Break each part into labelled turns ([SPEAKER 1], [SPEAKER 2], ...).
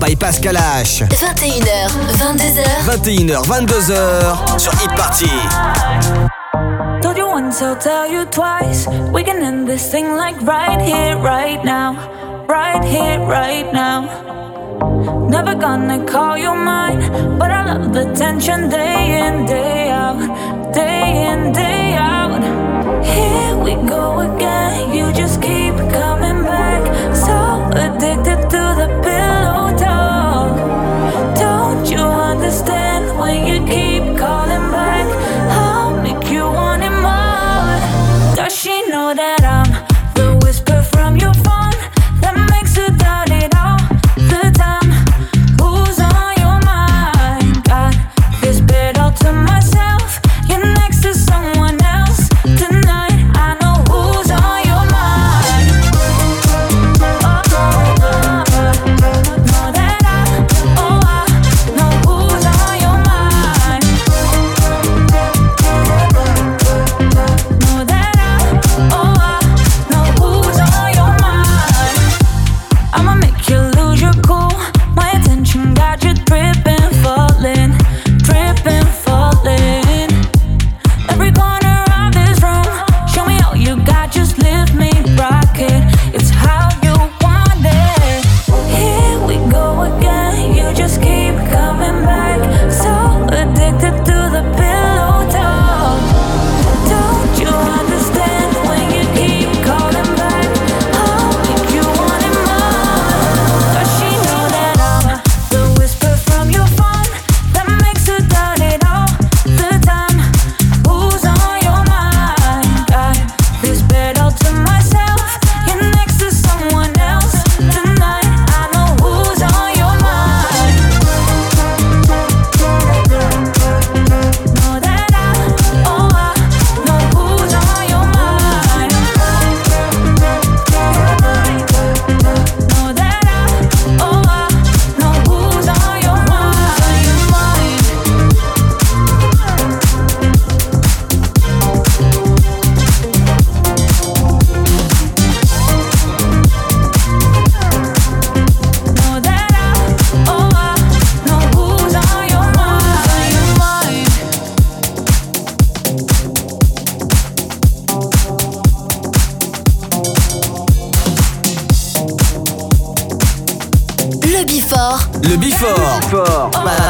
[SPEAKER 1] by Pascal H.
[SPEAKER 2] 21h, 22h.
[SPEAKER 1] 21h, 22h sur Hit Party.
[SPEAKER 3] Told you
[SPEAKER 4] once, I'll tell you twice. We can end this thing like right here, right now. Right here, right now. Never gonna call you mine. But I love the tension day in, day out. Day in, day out. Here we go again. You just keep coming back. So addicted.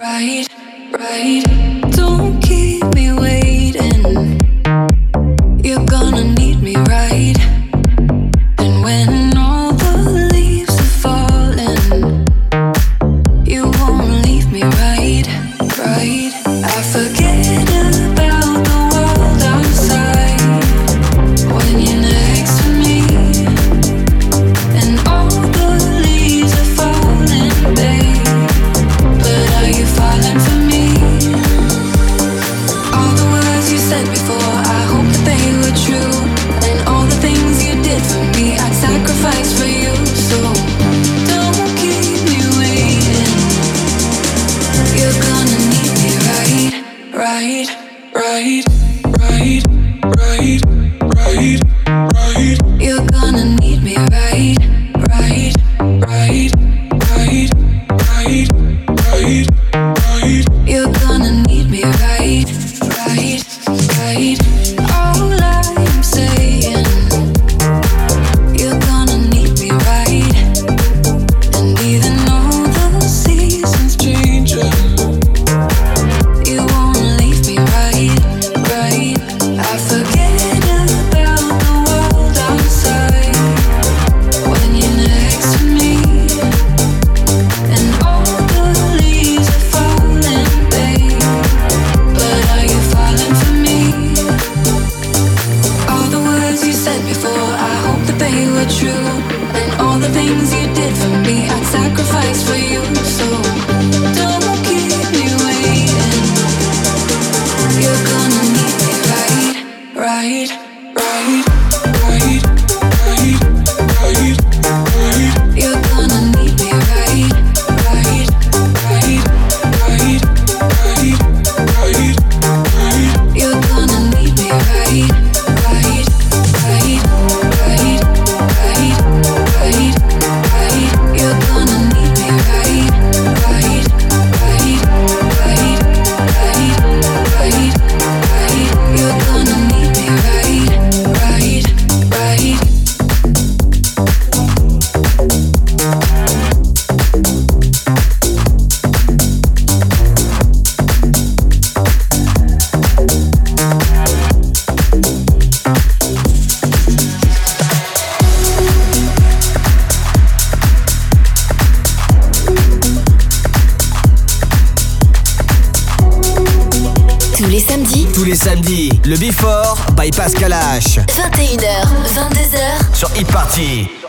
[SPEAKER 5] Right, right. Don't keep me waiting. You're
[SPEAKER 6] gonna
[SPEAKER 7] need by
[SPEAKER 6] Pascal H.
[SPEAKER 7] 21h, 22h
[SPEAKER 6] sur e-party.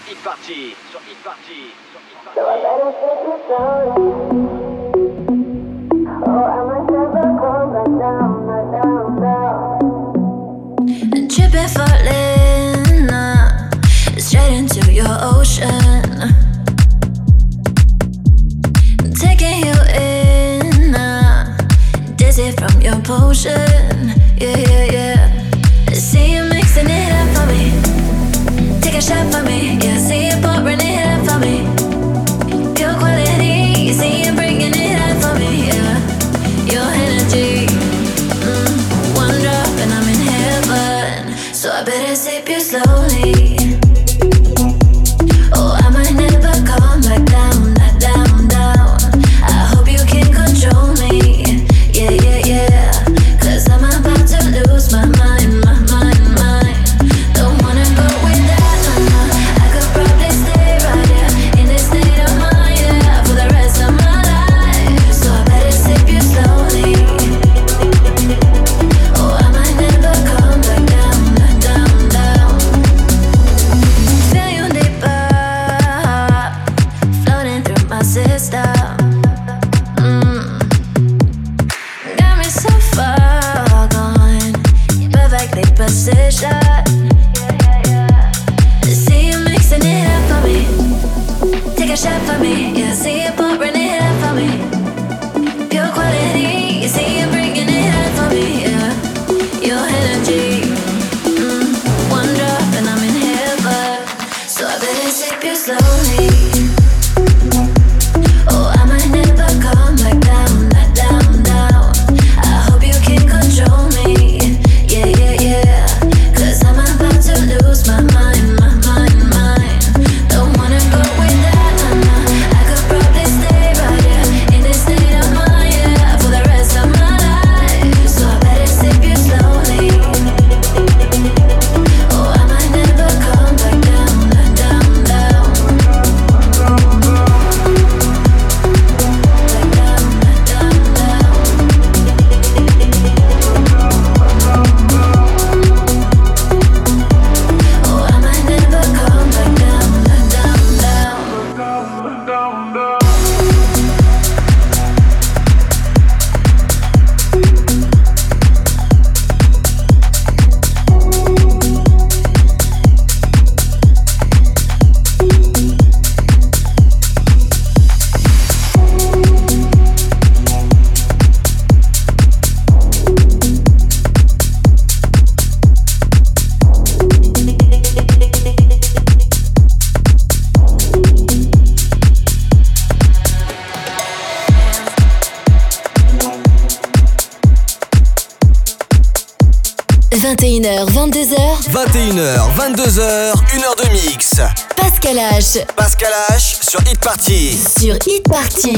[SPEAKER 6] 21h, 22h, 1h de mix. Pascal H.
[SPEAKER 1] Pascal H sur Hit Party.
[SPEAKER 2] Sur Hit Party.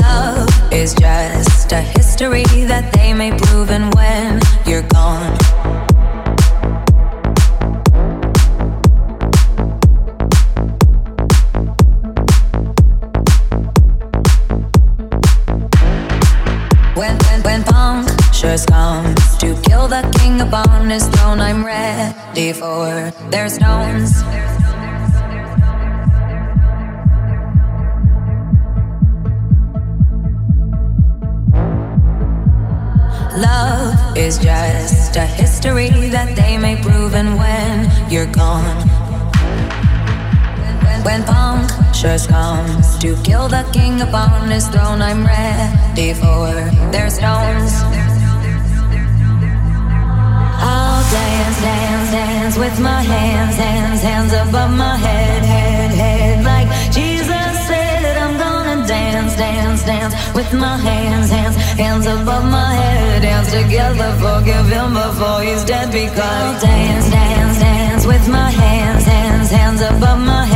[SPEAKER 3] Love is just a history that they may prove forward. There's stones. Love is just a history that they may prove, and when you're gone, when punctures just comes to kill the king upon his throne, I'm ready for their stones. with my hands, hands, hands above my head, head, head. Like Jesus said, I'm gonna dance, dance, dance with my hands, hands, hands above my head. Dance together, forgive him before he's dead. Because dance, dance, dance with my hands, hands, hands above my head.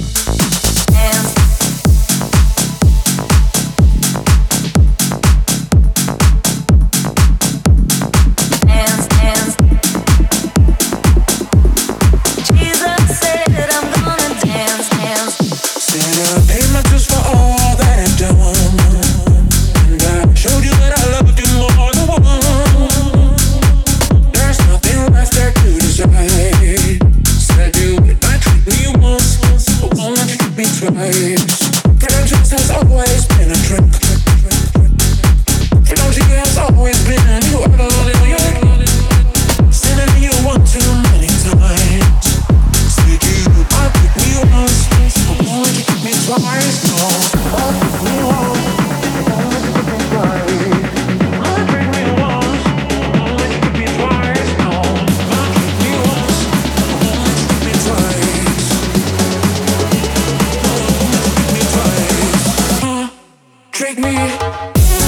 [SPEAKER 2] Música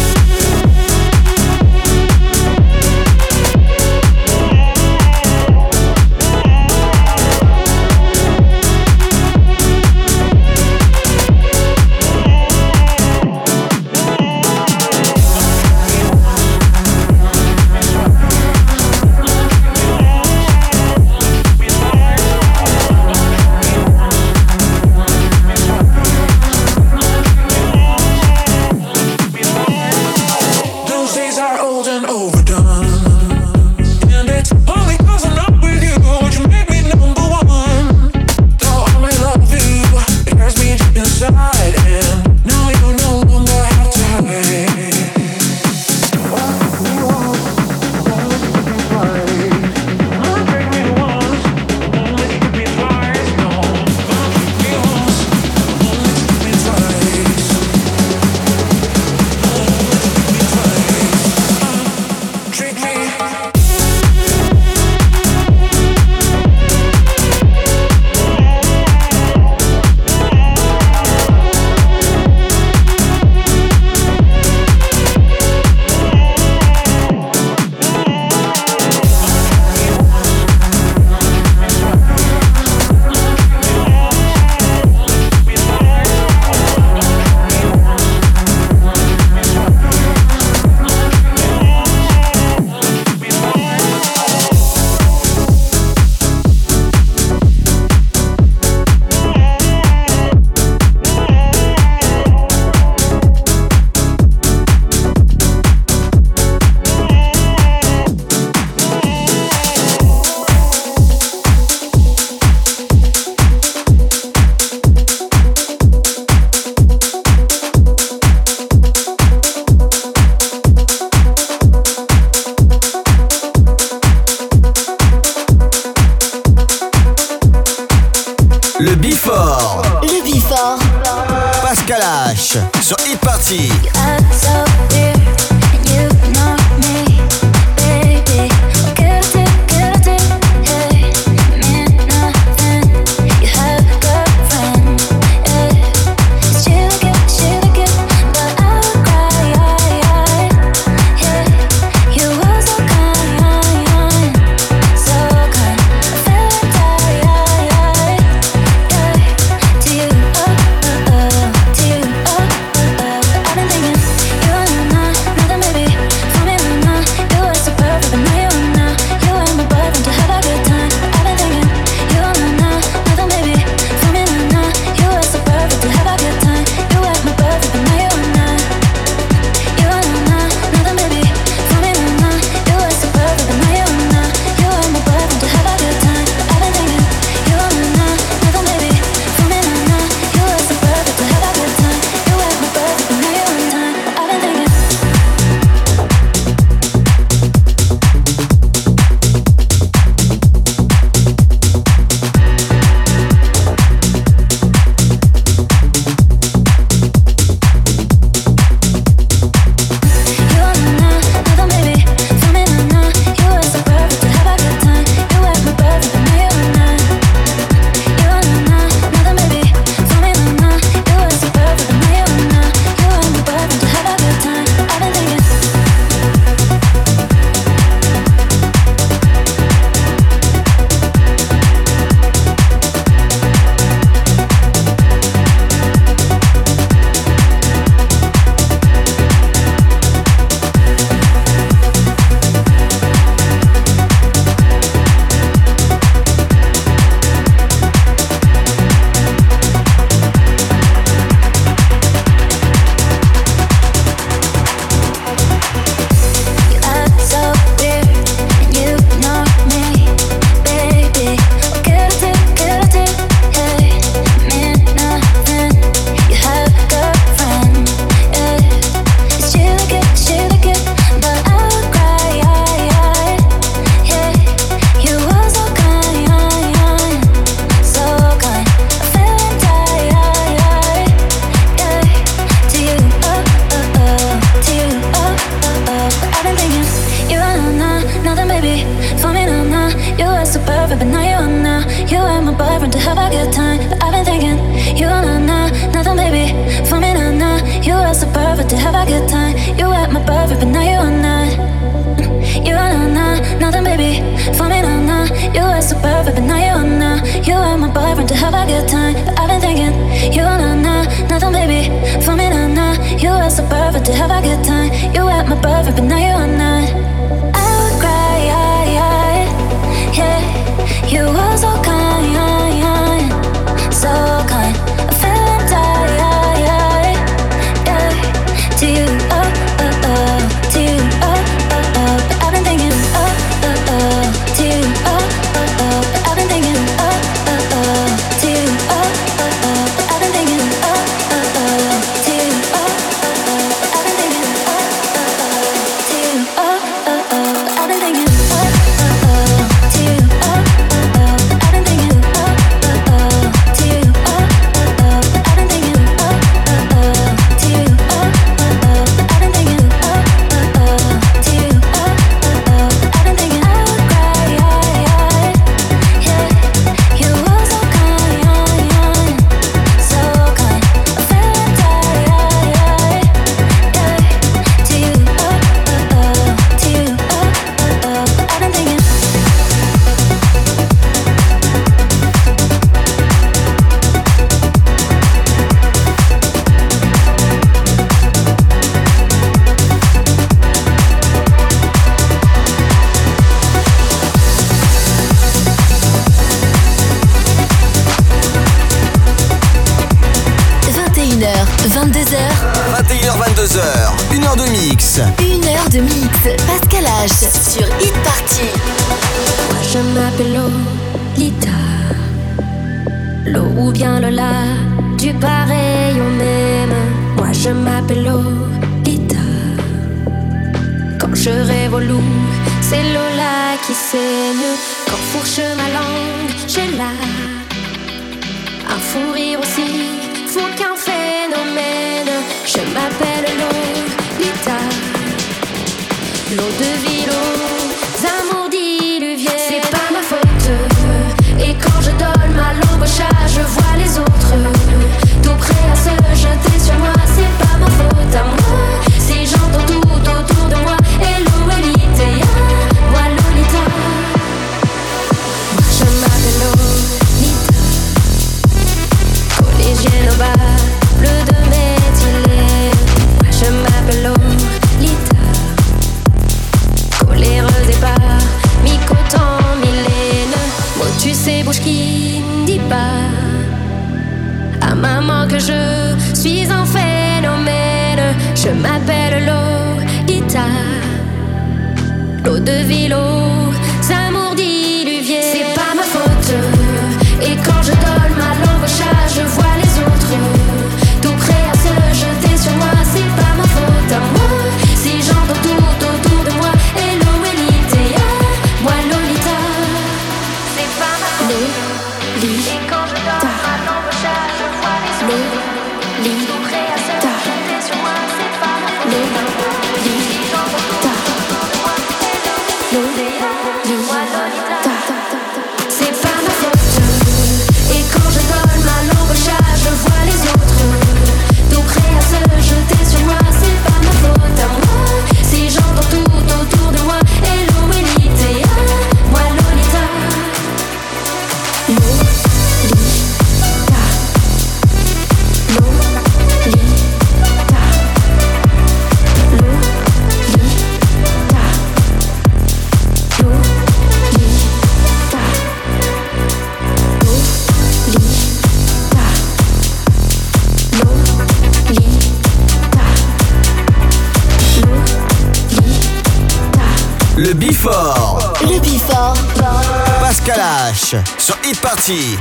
[SPEAKER 2] sur Hit Party.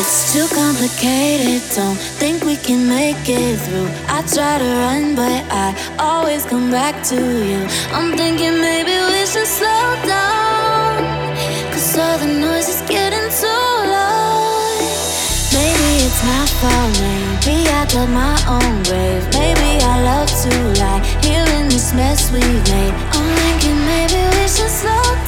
[SPEAKER 6] It's too complicated, don't think we can make it through. I try to run, but I always come back to you. I'm thinking maybe we should slow down. found Maybe I dug my own grave. Maybe I love to lie. Here in this mess we've made, I'm thinking maybe we should slow down.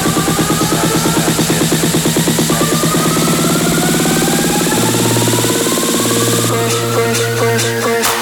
[SPEAKER 1] push, push, push.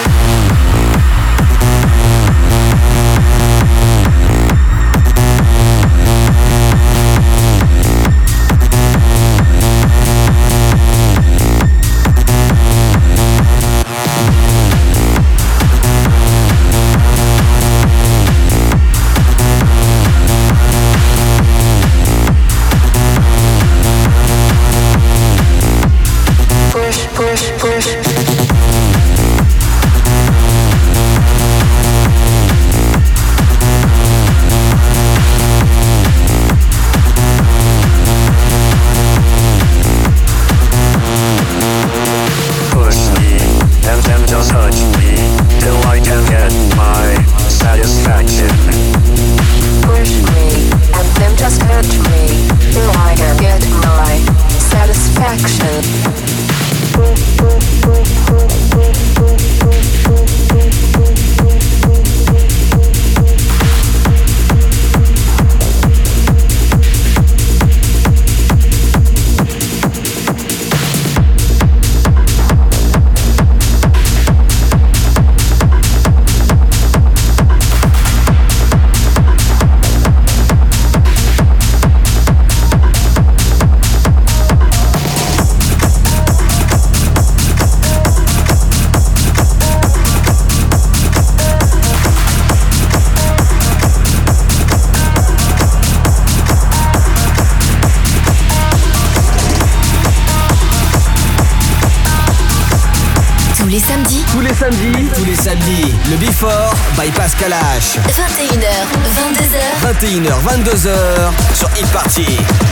[SPEAKER 2] 21h, 22h.
[SPEAKER 1] 21h, 22h sur
[SPEAKER 8] e-party.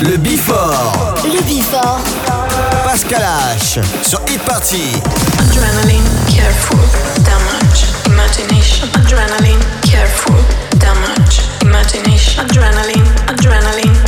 [SPEAKER 1] Le Bifort.
[SPEAKER 2] Le Bifort.
[SPEAKER 1] Pascal H. Sur Hit Party.
[SPEAKER 8] Adrenaline, careful, damage, imagination. Adrenaline, careful, damage, imagination. Adrenaline,
[SPEAKER 9] adrenaline.